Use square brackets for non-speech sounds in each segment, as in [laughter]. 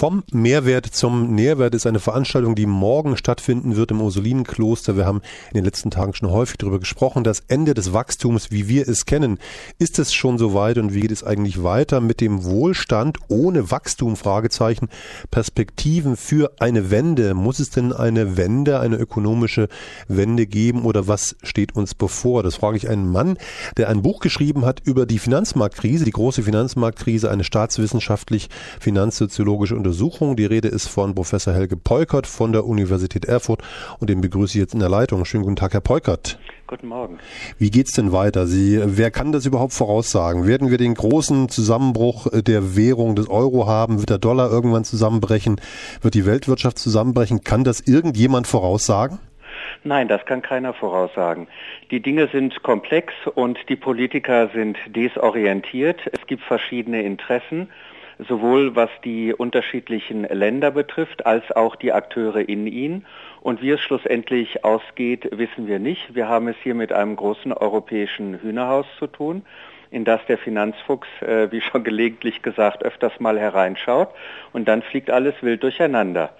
Vom Mehrwert zum Nährwert ist eine Veranstaltung, die morgen stattfinden wird im Ursulinenkloster. Wir haben in den letzten Tagen schon häufig darüber gesprochen. Das Ende des Wachstums, wie wir es kennen. Ist es schon so weit und wie geht es eigentlich weiter mit dem Wohlstand ohne Wachstum? Fragezeichen. Perspektiven für eine Wende. Muss es denn eine Wende, eine ökonomische Wende geben oder was steht uns bevor? Das frage ich einen Mann, der ein Buch geschrieben hat über die Finanzmarktkrise, die große Finanzmarktkrise, eine staatswissenschaftlich finanzsoziologische Untersuchung. Die Rede ist von Professor Helge Peukert von der Universität Erfurt und den begrüße ich jetzt in der Leitung. Schönen guten Tag, Herr Peukert. Guten Morgen. Wie geht's denn weiter? Sie, wer kann das überhaupt voraussagen? Werden wir den großen Zusammenbruch der Währung des Euro haben? Wird der Dollar irgendwann zusammenbrechen? Wird die Weltwirtschaft zusammenbrechen? Kann das irgendjemand voraussagen? Nein, das kann keiner voraussagen. Die Dinge sind komplex und die Politiker sind desorientiert. Es gibt verschiedene Interessen sowohl was die unterschiedlichen Länder betrifft, als auch die Akteure in ihnen. Und wie es schlussendlich ausgeht, wissen wir nicht. Wir haben es hier mit einem großen europäischen Hühnerhaus zu tun in das der Finanzfuchs, äh, wie schon [laughs] gelegentlich gesagt, öfters mal hereinschaut und dann fliegt alles wild durcheinander.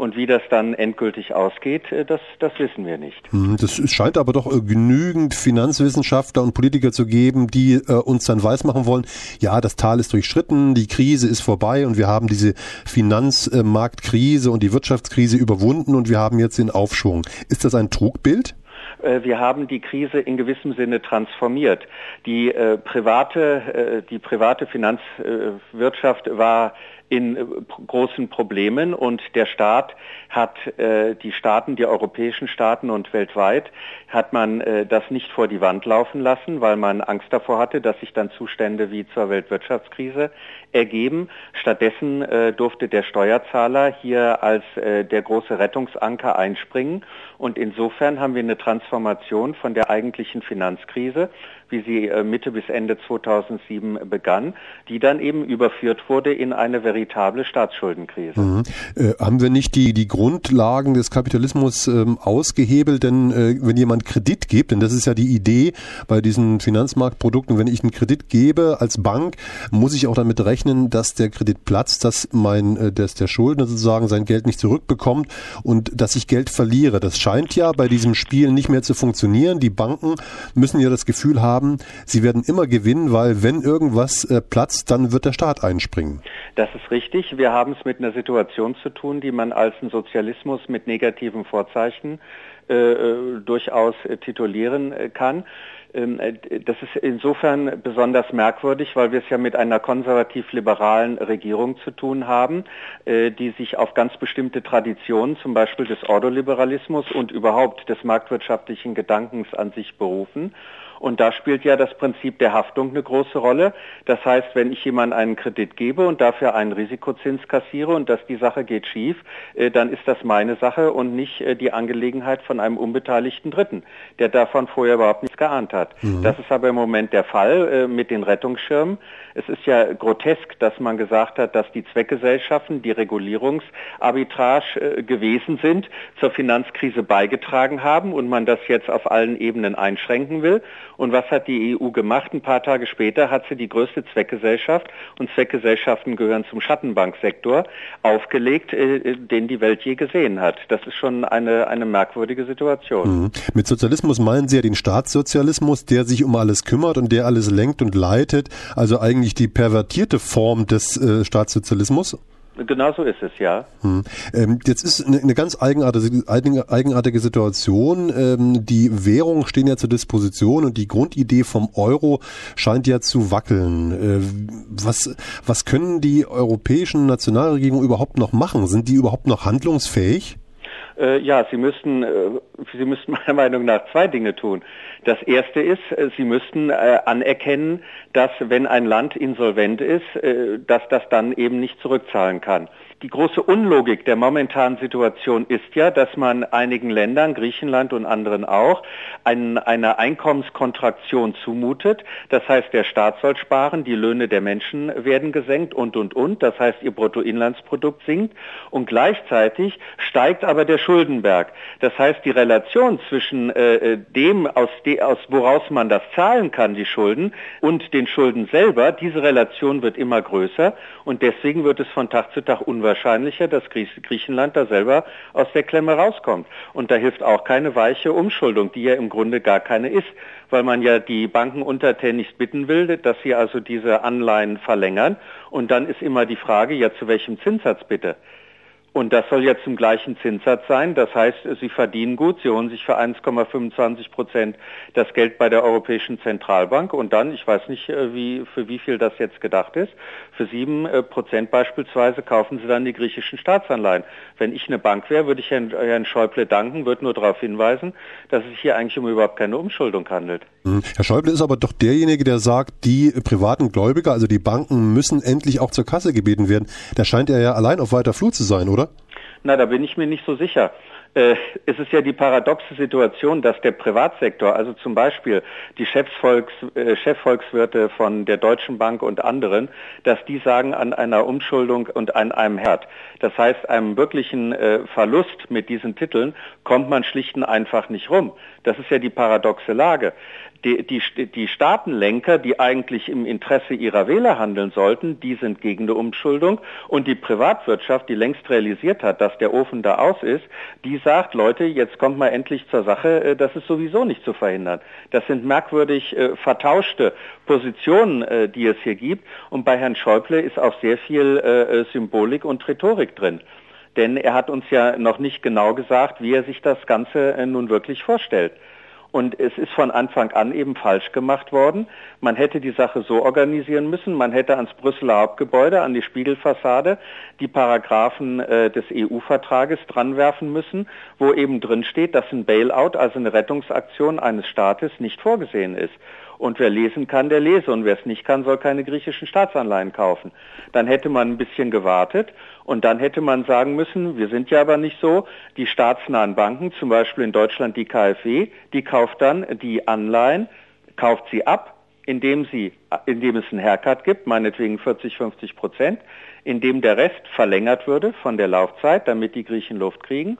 Und wie das dann endgültig ausgeht, äh, das, das wissen wir nicht. Hm, das scheint aber doch äh, genügend Finanzwissenschaftler und Politiker zu geben, die äh, uns dann weismachen wollen, ja, das Tal ist durchschritten, die Krise ist vorbei und wir haben diese Finanzmarktkrise und die Wirtschaftskrise überwunden und wir haben jetzt den Aufschwung. Ist das ein Trugbild? wir haben die Krise in gewissem Sinne transformiert. Die äh, private, äh, die private Finanzwirtschaft war in äh, großen Problemen und der Staat hat äh, die Staaten, die europäischen Staaten und weltweit hat man äh, das nicht vor die Wand laufen lassen, weil man Angst davor hatte, dass sich dann Zustände wie zur Weltwirtschaftskrise ergeben. Stattdessen äh, durfte der Steuerzahler hier als äh, der große Rettungsanker einspringen und insofern haben wir eine Transformation von der eigentlichen Finanzkrise wie sie äh, Mitte bis Ende 2007 begann, die dann eben überführt wurde in eine veritable Staatsschuldenkrise. Mhm. Äh, haben wir nicht die, die Grundlagen des Kapitalismus ähm, ausgehebelt? Denn äh, wenn jemand Kredit gibt, denn das ist ja die Idee bei diesen Finanzmarktprodukten, wenn ich einen Kredit gebe als Bank, muss ich auch damit rechnen, dass der Kredit platzt, dass mein, äh, dass der Schuldner sozusagen sein Geld nicht zurückbekommt und dass ich Geld verliere. Das scheint ja bei diesem Spiel nicht mehr zu funktionieren. Die Banken müssen ja das Gefühl haben, sie werden immer gewinnen, weil wenn irgendwas äh, platzt, dann wird der Staat einspringen. Das ist richtig. Wir haben es mit einer Situation zu tun, die man als einen Sozialismus mit negativen Vorzeichen äh, äh durchaus äh, titulieren äh, kann. Ähm, äh, das ist insofern besonders merkwürdig, weil wir es ja mit einer konservativ-liberalen Regierung zu tun haben, die sich auf ganz bestimmte Traditionen, zum Beispiel des Ordoliberalismus und überhaupt des marktwirtschaftlichen Gedankens an sich berufen. Und da spielt ja das Prinzip der Haftung eine große Rolle. Das heißt, wenn ich jemandem einen Kredit gebe und dafür einen Risikozins kassiere und dass die Sache geht schief, äh, dann ist das meine Sache und nicht äh, die Angelegenheit von einem unbeteiligten Dritten, der davon vorher überhaupt nichts geahnt hat. Mhm. Das ist aber im Moment der Fall äh, mit den Rettungsschirmen. Es ist ja grotesk, dass man gesagt hat, dass die Zweckgesellschaften, die Regulierungsarbitrage gewesen sind, zur Finanzkrise beigetragen haben und man das jetzt auf allen Ebenen einschränken will. Und was hat die EU gemacht? Ein paar Tage später hat sie die größte Zweckgesellschaft, und Zweckgesellschaften gehören zum Schattenbanksektor, aufgelegt, äh, den die Welt je gesehen hat. Das ist schon eine, eine merkwürdige Situation. Mhm. Mit Sozialismus meinen Sie ja den Staatssozialismus, der sich um alles kümmert und der alles lenkt und leitet, also eigentlich die pervertierte Form des äh, Staatssozialismus? Genau so ist es, ja. Hm. Ähm, jetzt ist eine, eine, ganz eigenartige, eigenartige Situation. Ähm, die Währungen stehen ja zur Disposition und die Grundidee vom Euro scheint ja zu wackeln. Äh, was, was können die europäischen Nationalregierungen überhaupt noch machen? Sind die überhaupt noch handlungsfähig? Äh, ja, Sie müssten, äh, Sie müssten [laughs] meiner Meinung nach zwei Dinge tun. Das erste ist, äh, Sie müssten äh, anerkennen, dass wenn ein Land insolvent ist, äh, dass das dann eben nicht zurückzahlen kann. Die große Unlogik der momentanen Situation ist ja, dass man einigen Ländern, Griechenland und anderen auch, ein, eine Einkommenskontraktion zumutet. Das heißt, der Staat soll sparen, die Löhne der Menschen werden gesenkt und, und, und. Das heißt, ihr Bruttoinlandsprodukt sinkt und gleichzeitig steigt aber der Schuldenberg. Das heißt, die Relation zwischen äh, dem, aus, de, aus woraus man das zahlen kann, die Schulden, und den Schulden selber, diese Relation wird immer größer und deswegen wird es von Tag zu Tag unwahrscheinlich unwahrscheinlicher, dass Griechenland da selber aus der Klemme rauskommt. Und da hilft auch keine weiche Umschuldung, die ja im Grunde gar keine ist, weil man ja die Banken untertänigst bitten will, dass sie also diese Anleihen verlängern. Und dann ist immer die Frage, ja zu welchem Zinssatz bitte? Und das soll ja zum gleichen Zinssatz sein. Das heißt, Sie verdienen gut, Sie holen sich für 1,25 Prozent das Geld bei der Europäischen Zentralbank und dann, ich weiß nicht, äh, wie, für wie viel das jetzt gedacht ist, für sieben äh, Prozent beispielsweise kaufen Sie dann die griechischen Staatsanleihen. Wenn ich eine Bank wäre, würde ich Herrn, Herrn Schäuble danken, würde nur darauf hinweisen, dass es sich hier eigentlich um überhaupt keine Umschuldung handelt. Hm. Herr Schäuble ist aber doch derjenige, der sagt, die privaten Gläubiger, also die Banken, müssen endlich auch zur Kasse gebeten werden. Da scheint er ja allein auf weiter Flur zu sein, oder? Oder? Na, da bin ich mir nicht so sicher. Äh, es ist ja die paradoxe Situation, dass der Privatsektor, also zum Beispiel die Chefsvolks, äh, Chefvolkswirte von der Deutschen Bank und anderen, dass die sagen an einer Umschuldung und an einem Herd. Das heißt, einem wirklichen äh, Verlust mit diesen Titeln kommt man schlicht und einfach nicht rum. Das ist ja die paradoxe Lage die, die, die Staatenlenker, die eigentlich im Interesse ihrer Wähler handeln sollten, die sind gegen eine Umschuldung und die Privatwirtschaft, die längst realisiert hat, dass der Ofen da aus ist, die sagt, Leute, jetzt kommt mal endlich zur Sache, äh, das ist sowieso nicht zu verhindern. Das sind merkwürdig äh, vertauschte Positionen, äh, die es hier gibt und bei Herrn Schäuble ist auch sehr viel äh, Symbolik und Rhetorik drin. Denn er hat uns ja noch nicht genau gesagt, wie er sich das Ganze äh, nun wirklich vorstellt. Und es ist von Anfang an eben falsch gemacht worden. Man hätte die Sache so organisieren müssen, man hätte ans Brüsseler Hauptgebäude, an die Spiegelfassade, die Paragraphen äh, des EU-Vertrages dranwerfen müssen, wo eben drin steht, dass ein Bailout, also eine Rettungsaktion eines Staates, nicht vorgesehen ist. Und wer lesen kann, der lese. Und wer es nicht kann, soll keine griechischen Staatsanleihen kaufen. Dann hätte man ein bisschen gewartet und dann hätte man sagen müssen, wir sind ja aber nicht so, die staatsnahen Banken, zum Beispiel in Deutschland die KfW, die kauft dann die Anleihen, kauft sie ab, indem, sie, indem es einen Haircut gibt, meinetwegen 40, 50 Prozent, indem der Rest verlängert würde von der Laufzeit, damit die Griechen Luft kriegen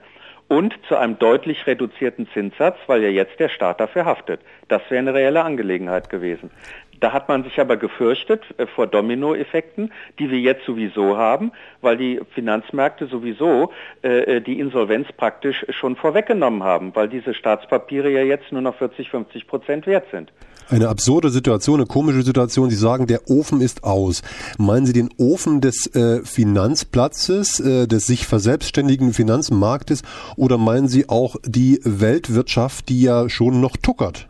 und zu einem deutlich reduzierten Zinssatz, weil ja jetzt der Staat dafür haftet. Das wäre eine reelle Angelegenheit gewesen. Da hat man sich aber gefürchtet äh, vor Dominoeffekten, die wir jetzt sowieso haben, weil die Finanzmärkte sowieso äh, äh die Insolvenz praktisch schon vorweggenommen haben, weil diese Staatspapiere ja jetzt nur noch 40, 50 Prozent wert sind. Eine absurde Situation, eine komische Situation. Sie sagen, der Ofen ist aus. Meinen Sie den Ofen des äh, Finanzplatzes, äh, des sich verselbstständigen Finanzmarktes oder meinen Sie auch die Weltwirtschaft, die ja schon noch tuckert?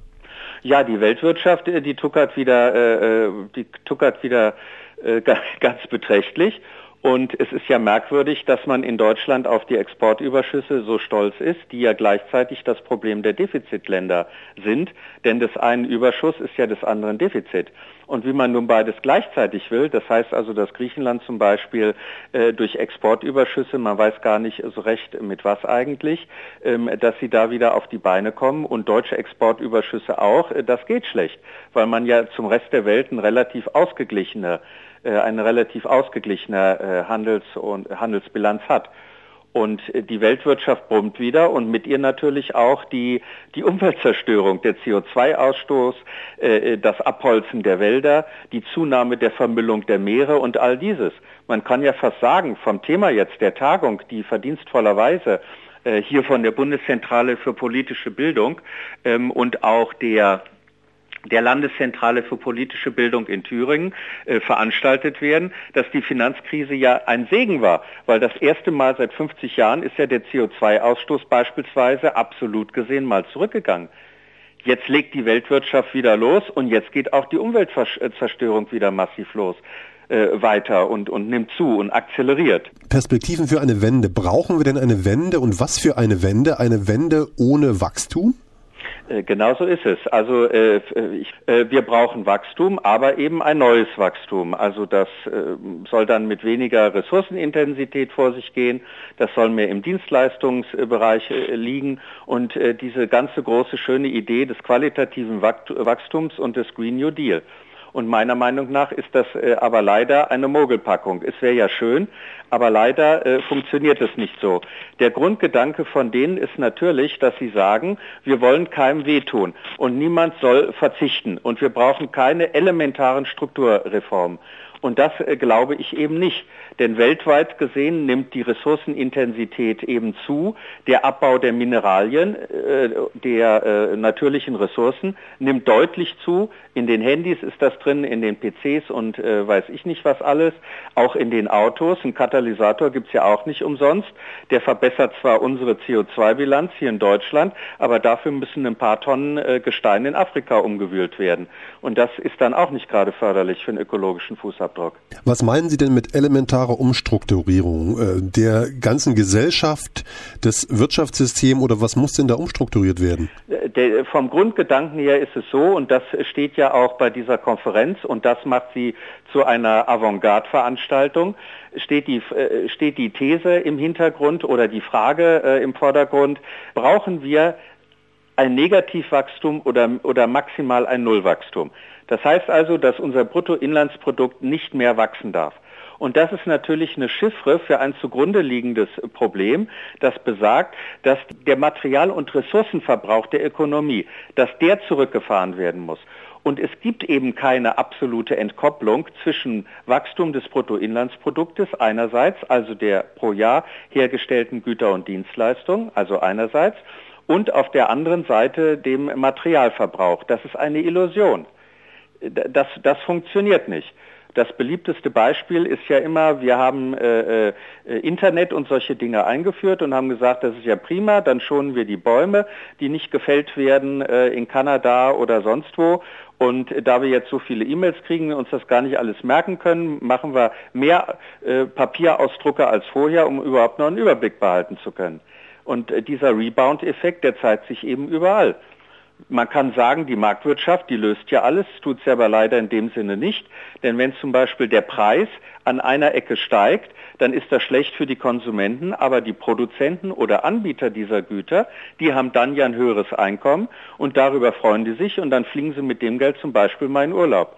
Ja, die Weltwirtschaft, äh, die tuckert wieder, äh, äh die tuckert wieder äh, [laughs] ganz beträchtlich. Und es ist ja merkwürdig, dass man in Deutschland auf die Exportüberschüsse so stolz ist, die ja gleichzeitig das Problem der Defizitländer sind. Denn des einen Überschuss ist ja des anderen Defizit. Und wie man nun beides gleichzeitig will, das heißt also, dass Griechenland zum Beispiel äh, durch Exportüberschüsse, man weiß gar nicht so recht mit was eigentlich, ähm, dass sie da wieder auf die Beine kommen und deutsche Exportüberschüsse auch, äh, das geht schlecht, weil man ja zum Rest der Welt ein relativ ausgeglichener äh, eine relativ ausgeglichene äh, Handels- und Handelsbilanz hat. Und äh, die Weltwirtschaft brummt wieder und mit ihr natürlich auch die, die Umweltzerstörung, der CO2-Ausstoß, das Abholzen der Wälder, die Zunahme der Vermüllung der Meere und all dieses. Man kann ja fast sagen, vom Thema jetzt der Tagung, die verdienstvollerweise hier von der Bundeszentrale für politische Bildung ähm, und auch der der Landeszentrale für politische Bildung in Thüringen äh, veranstaltet werden, dass die Finanzkrise ja ein Segen war, weil das erste Mal seit 50 Jahren ist ja der CO2-Ausstoß beispielsweise absolut gesehen mal zurückgegangen. Jetzt legt die Weltwirtschaft wieder los und jetzt geht auch die Umweltzerstörung wieder massiv los äh, weiter und, und nimmt zu und akzeleriert. Perspektiven für eine Wende. Brauchen wir denn eine Wende und was für eine Wende? Eine Wende ohne Wachstum? Äh, genau so ist es. Also äh, ich, äh, wir brauchen Wachstum, aber eben ein neues Wachstum. Also das äh, soll dann mit weniger Ressourcenintensität vor sich gehen. Das soll mehr im Dienstleistungsbereich äh, liegen. Und äh, diese ganze große schöne Idee des qualitativen Wachstums und des Green New Deal. Und meiner Meinung nach ist das äh, aber leider eine Mogelpackung. Es wäre ja schön, aber leider äh, funktioniert es nicht so. Der Grundgedanke von denen ist natürlich, dass sie sagen, wir wollen keinem wehtun und niemand soll verzichten und wir brauchen keine elementaren Strukturreformen. Und das äh, glaube ich eben nicht. Denn weltweit gesehen nimmt die Ressourcenintensität eben zu. Der Abbau der Mineralien, äh, der äh, natürlichen Ressourcen nimmt deutlich zu. In den Handys ist das drin, in den PCs und äh, weiß ich nicht was alles. Auch in den Autos. Ein Katalysator gibt's ja auch nicht umsonst. Der verbessert zwar unsere CO2-Bilanz hier in Deutschland, aber dafür müssen ein paar Tonnen äh, Gestein in Afrika umgewühlt werden. Und das ist dann auch nicht gerade förderlich für den ökologischen Fußabdruck. Was meinen Sie denn mit elementarer Umstrukturierung äh, der ganzen Gesellschaft, des Wirtschaftssystems oder was muss denn da umstrukturiert werden? Der, vom Grundgedanken her ist es so, und das steht ja auch bei dieser Konferenz, und das macht sie zu einer Avantgarde-Veranstaltung, steht die, äh, steht die These im Hintergrund oder die Frage äh, im Vordergrund, brauchen wir ein Negativwachstum oder, oder maximal ein Nullwachstum. Das heißt also, dass unser Bruttoinlandsprodukt nicht mehr wachsen darf. Und das ist natürlich eine Chiffre für ein zugrunde liegendes Problem, das besagt, dass der Material- und Ressourcenverbrauch der Ökonomie, dass der zurückgefahren werden muss. Und es gibt eben keine absolute Entkopplung zwischen Wachstum des Bruttoinlandsproduktes einerseits, also der pro Jahr hergestellten Güter und Dienstleistungen, also einerseits, und auf der anderen Seite dem Materialverbrauch. Das ist eine Illusion. Das, das funktioniert nicht. Das beliebteste Beispiel ist ja immer, wir haben äh, äh, Internet und solche Dinge eingeführt und haben gesagt, das ist ja prima, dann schonen wir die Bäume, die nicht gefällt werden äh, in Kanada oder sonst wo. Und da wir jetzt so viele E-Mails kriegen und uns das gar nicht alles merken können, machen wir mehr äh, Papierausdrucke als vorher, um überhaupt noch einen Überblick behalten zu können. Und äh, dieser Rebound-Effekt, der zeigt sich eben überall. Man kann sagen, die Marktwirtschaft, die löst ja alles, tut sie aber leider in dem Sinne nicht. Denn wenn zum Beispiel der Preis an einer Ecke steigt, dann ist das schlecht für die Konsumenten, aber die Produzenten oder Anbieter dieser Güter, die haben dann ja ein höheres Einkommen und darüber freuen die sich und dann fliegen sie mit dem Geld zum Beispiel mal in Urlaub.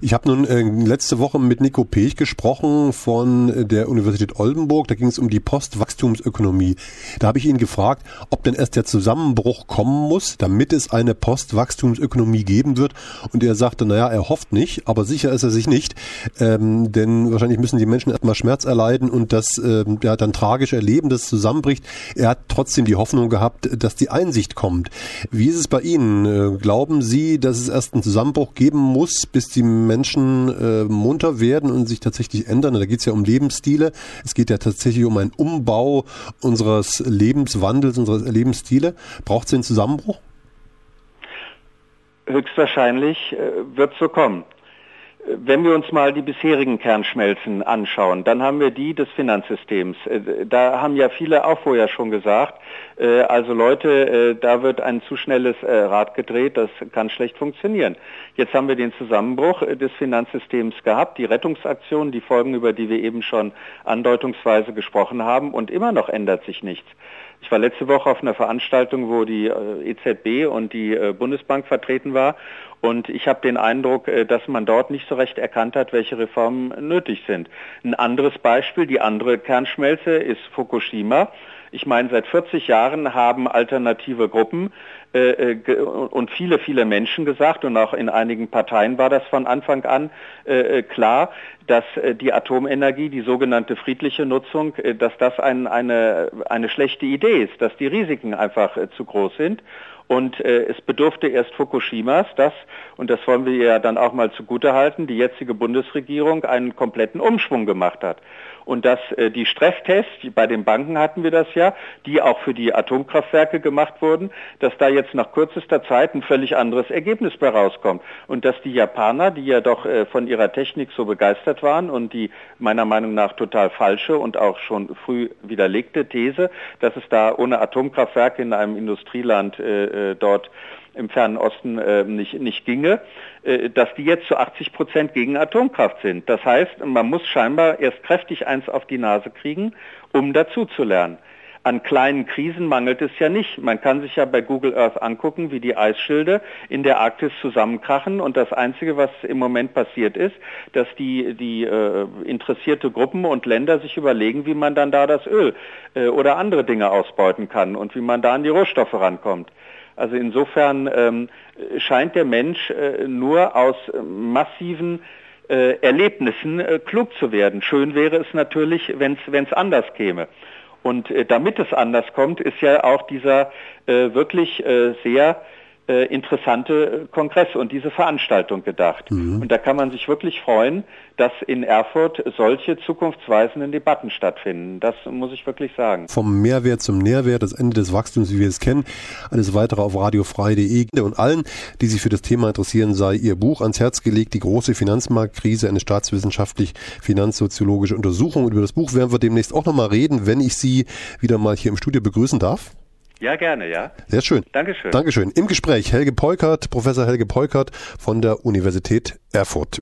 Ich habe nun äh, letzte Woche mit Nico Pech gesprochen von äh, der Universität Oldenburg. Da ging es um die Postwachstumsökonomie. Da habe ich ihn gefragt, ob denn erst der Zusammenbruch kommen muss, damit es eine Postwachstumsökonomie geben wird. Und er sagte, naja, er hofft nicht, aber sicher ist er sich nicht. Ähm, denn wahrscheinlich müssen die Menschen erstmal Schmerz erleiden und das äh, ja, dann tragisch erleben, dass es zusammenbricht. Er hat trotzdem die Hoffnung gehabt, dass die Einsicht kommt. Wie ist es bei Ihnen? Äh, glauben Sie, dass es erst einen Zusammenbruch geben muss, bis die Menschen äh, munter werden und sich tatsächlich ändern. Da geht es ja um Lebensstile. Es geht ja tatsächlich um einen Umbau unseres Lebenswandels, unserer Lebensstile. Braucht es den Zusammenbruch? Höchstwahrscheinlich äh, wird so kommen. Wenn wir uns mal die bisherigen Kernschmelzen anschauen, dann haben wir die des Finanzsystems. Äh, da haben ja viele auch vorher schon gesagt, äh, also Leute, äh, da wird ein zu schnelles Rad gedreht, das kann schlecht funktionieren. Jetzt haben wir den Zusammenbruch des Finanzsystems gehabt, die Rettungsaktionen, die Folgen, über die wir eben schon andeutungsweise gesprochen haben, und immer noch ändert sich nichts. Ich war letzte Woche auf einer Veranstaltung, wo die EZB und die Bundesbank vertreten war und ich habe den Eindruck, äh, dass man dort nicht so recht erkannt hat, welche Reformen nötig sind. Ein anderes Beispiel, die andere Kernschmelze ist Fukushima. Ich meine, seit 40 Jahren haben alternative Gruppen äh, äh und viele, viele Menschen gesagt, und auch in einigen Parteien war das von Anfang an äh, äh klar, dass äh, die Atomenergie, die sogenannte friedliche Nutzung, dass das ein, eine, eine schlechte Idee ist, dass die Risiken einfach zu groß sind. Und äh, es bedurfte erst Fukushimas, dass, und das wollen wir ja dann auch mal zugutehalten, die jetzige Bundesregierung einen kompletten Umschwung gemacht hat und dass äh, die Stresstests, bei den Banken hatten wir das ja, die auch für die Atomkraftwerke gemacht wurden, dass da jetzt nach kürzester Zeit ein völlig anderes Ergebnis bei rauskommt. Und dass die Japaner, die ja doch äh, von ihrer Technik so begeistert waren und die meiner Meinung nach total falsche und auch schon früh widerlegte These, dass es da ohne Atomkraftwerke in einem Industrieland äh, äh dort im fernen Osten äh, nicht, nicht ginge, äh, dass die jetzt zu 80 Prozent gegen Atomkraft sind. Das heißt, man muss scheinbar erst kräftig eins auf die Nase kriegen, um dazu zu lernen. An kleinen Krisen mangelt es ja nicht. Man kann sich ja bei Google Earth angucken, wie die Eisschilde in der Arktis zusammenkrachen. Und das Einzige, was im Moment passiert ist, dass die, die äh, interessierte Gruppen und Länder sich überlegen, wie man dann da das Öl äh, oder andere Dinge ausbeuten kann und wie man da an die Rohstoffe rankommt. Also insofern ähm, scheint der Mensch äh, nur aus massiven äh, Erlebnissen äh, klug zu werden. Schön wäre es natürlich, wenn es anders käme. Und äh, damit es anders kommt, ist ja auch dieser äh, wirklich äh, sehr äh, interessante Kongress und diese Veranstaltung gedacht. Mhm. Und da kann man sich wirklich freuen, dass in Erfurt solche zukunftsweisenden Debatten stattfinden. Das muss ich wirklich sagen. Vom Mehrwert zum Nährwert, das Ende des Wachstums, wie wir es kennen. Alles weitere auf radiofrei.de und allen, die sich für das Thema interessieren, sei ihr Buch ans Herz gelegt, die große Finanzmarktkrise, eine staatswissenschaftlich finanzsoziologische Untersuchung. Über das Buch werden wir demnächst auch nochmal reden, wenn ich Sie wieder mal hier im Studio begrüßen darf. Ja, gerne, ja. Sehr schön. Dankeschön. Dankeschön. Im Gespräch Helge Peukert, Professor Helge Peukert von der Universität Erfurt.